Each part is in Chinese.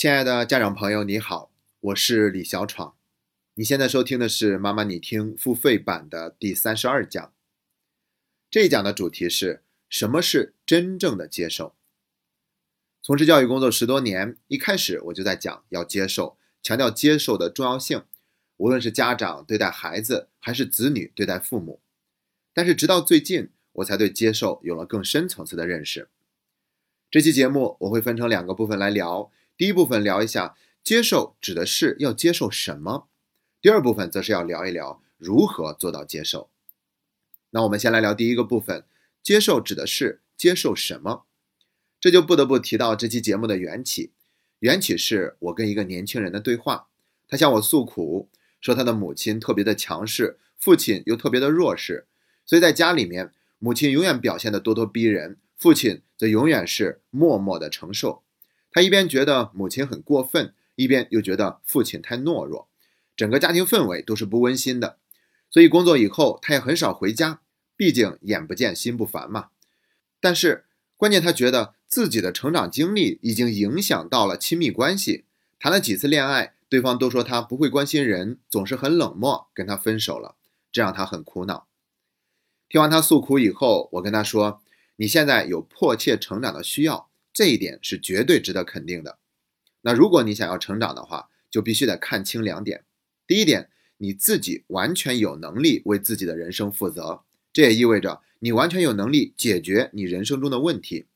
亲爱的家长朋友，你好，我是李小闯。你现在收听的是妈妈你听付费版的第三十二讲。这一讲的主题是什么是真正的接受？从事教育工作十多年，一开始我就在讲要接受，强调接受的重要性。无论是家长对待孩子，还是子女对待父母，但是直到最近，我才对接受有了更深层次的认识。这期节目我会分成两个部分来聊。第一部分聊一下接受指的是要接受什么，第二部分则是要聊一聊如何做到接受。那我们先来聊第一个部分，接受指的是接受什么？这就不得不提到这期节目的缘起。缘起是我跟一个年轻人的对话，他向我诉苦，说他的母亲特别的强势，父亲又特别的弱势，所以在家里面，母亲永远表现的咄咄逼人，父亲则永远是默默的承受。他一边觉得母亲很过分，一边又觉得父亲太懦弱，整个家庭氛围都是不温馨的。所以工作以后，他也很少回家，毕竟眼不见心不烦嘛。但是关键，他觉得自己的成长经历已经影响到了亲密关系。谈了几次恋爱，对方都说他不会关心人，总是很冷漠，跟他分手了，这让他很苦恼。听完他诉苦以后，我跟他说：“你现在有迫切成长的需要。”这一点是绝对值得肯定的。那如果你想要成长的话，就必须得看清两点。第一点，你自己完全有能力为自己的人生负责，这也意味着你完全有能力解决你人生中的问题。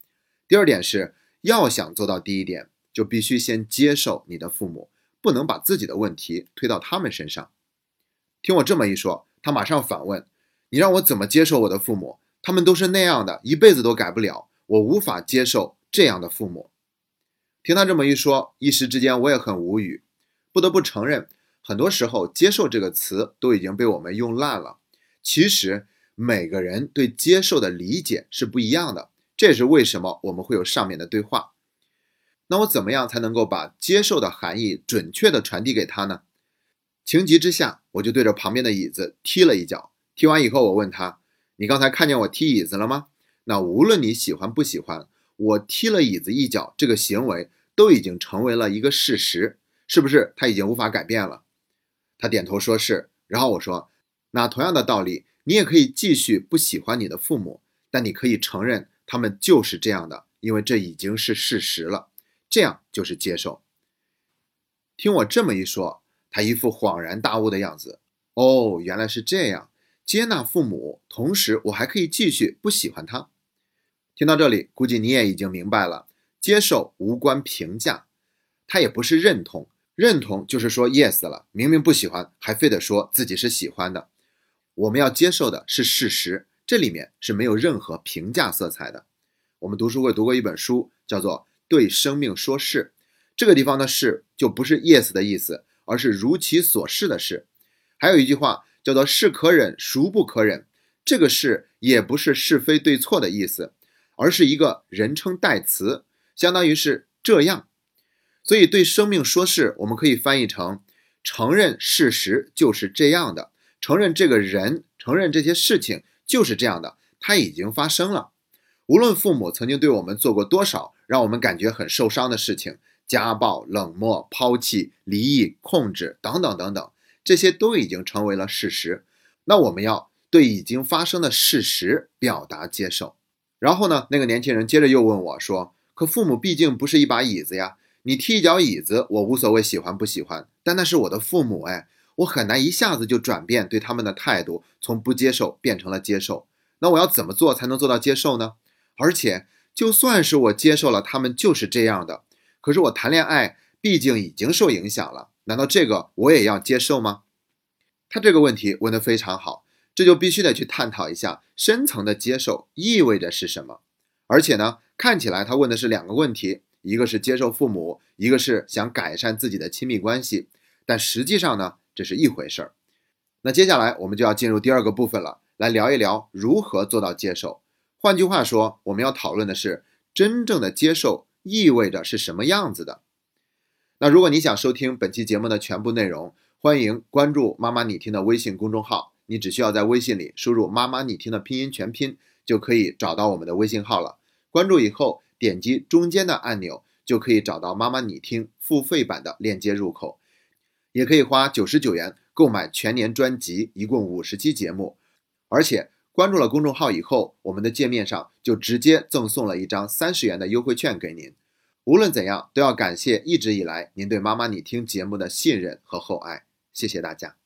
第二点是，要想做到第一点，就必须先接受你的父母，不能把自己的问题推到他们身上。听我这么一说，他马上反问：“你让我怎么接受我的父母？他们都是那样的，一辈子都改不了，我无法接受。”这样的父母，听他这么一说，一时之间我也很无语。不得不承认，很多时候“接受”这个词都已经被我们用烂了。其实每个人对接受的理解是不一样的，这也是为什么我们会有上面的对话。那我怎么样才能够把接受的含义准确的传递给他呢？情急之下，我就对着旁边的椅子踢了一脚。踢完以后，我问他：“你刚才看见我踢椅子了吗？”那无论你喜欢不喜欢。我踢了椅子一脚，这个行为都已经成为了一个事实，是不是？他已经无法改变了。他点头说是。然后我说，那同样的道理，你也可以继续不喜欢你的父母，但你可以承认他们就是这样的，因为这已经是事实了。这样就是接受。听我这么一说，他一副恍然大悟的样子。哦，原来是这样，接纳父母，同时我还可以继续不喜欢他。听到这里，估计你也已经明白了，接受无关评价，他也不是认同，认同就是说 yes 了，明明不喜欢，还非得说自己是喜欢的。我们要接受的是事实，这里面是没有任何评价色彩的。我们读书会读过一本书，叫做《对生命说是》，这个地方的是就不是 yes 的意思，而是如其所是的是。还有一句话叫做是可忍，孰不可忍，这个是也不是是非对错的意思。而是一个人称代词，相当于是这样，所以对生命说是，我们可以翻译成承认事实就是这样的，承认这个人，承认这些事情就是这样的，它已经发生了。无论父母曾经对我们做过多少让我们感觉很受伤的事情，家暴、冷漠、抛弃、离异、控制等等等等，这些都已经成为了事实。那我们要对已经发生的事实表达接受。然后呢？那个年轻人接着又问我说：“可父母毕竟不是一把椅子呀，你踢一脚椅子，我无所谓喜欢不喜欢，但那是我的父母哎，我很难一下子就转变对他们的态度，从不接受变成了接受。那我要怎么做才能做到接受呢？而且就算是我接受了他们就是这样的，可是我谈恋爱毕竟已经受影响了，难道这个我也要接受吗？”他这个问题问得非常好。这就必须得去探讨一下深层的接受意味着是什么，而且呢，看起来他问的是两个问题，一个是接受父母，一个是想改善自己的亲密关系，但实际上呢，这是一回事儿。那接下来我们就要进入第二个部分了，来聊一聊如何做到接受。换句话说，我们要讨论的是真正的接受意味着是什么样子的。那如果你想收听本期节目的全部内容，欢迎关注“妈妈你听”的微信公众号。你只需要在微信里输入“妈妈你听”的拼音全拼，就可以找到我们的微信号了。关注以后，点击中间的按钮，就可以找到妈妈你听付费版的链接入口，也可以花九十九元购买全年专辑，一共五十期节目。而且关注了公众号以后，我们的界面上就直接赠送了一张三十元的优惠券给您。无论怎样，都要感谢一直以来您对妈妈你听节目的信任和厚爱，谢谢大家。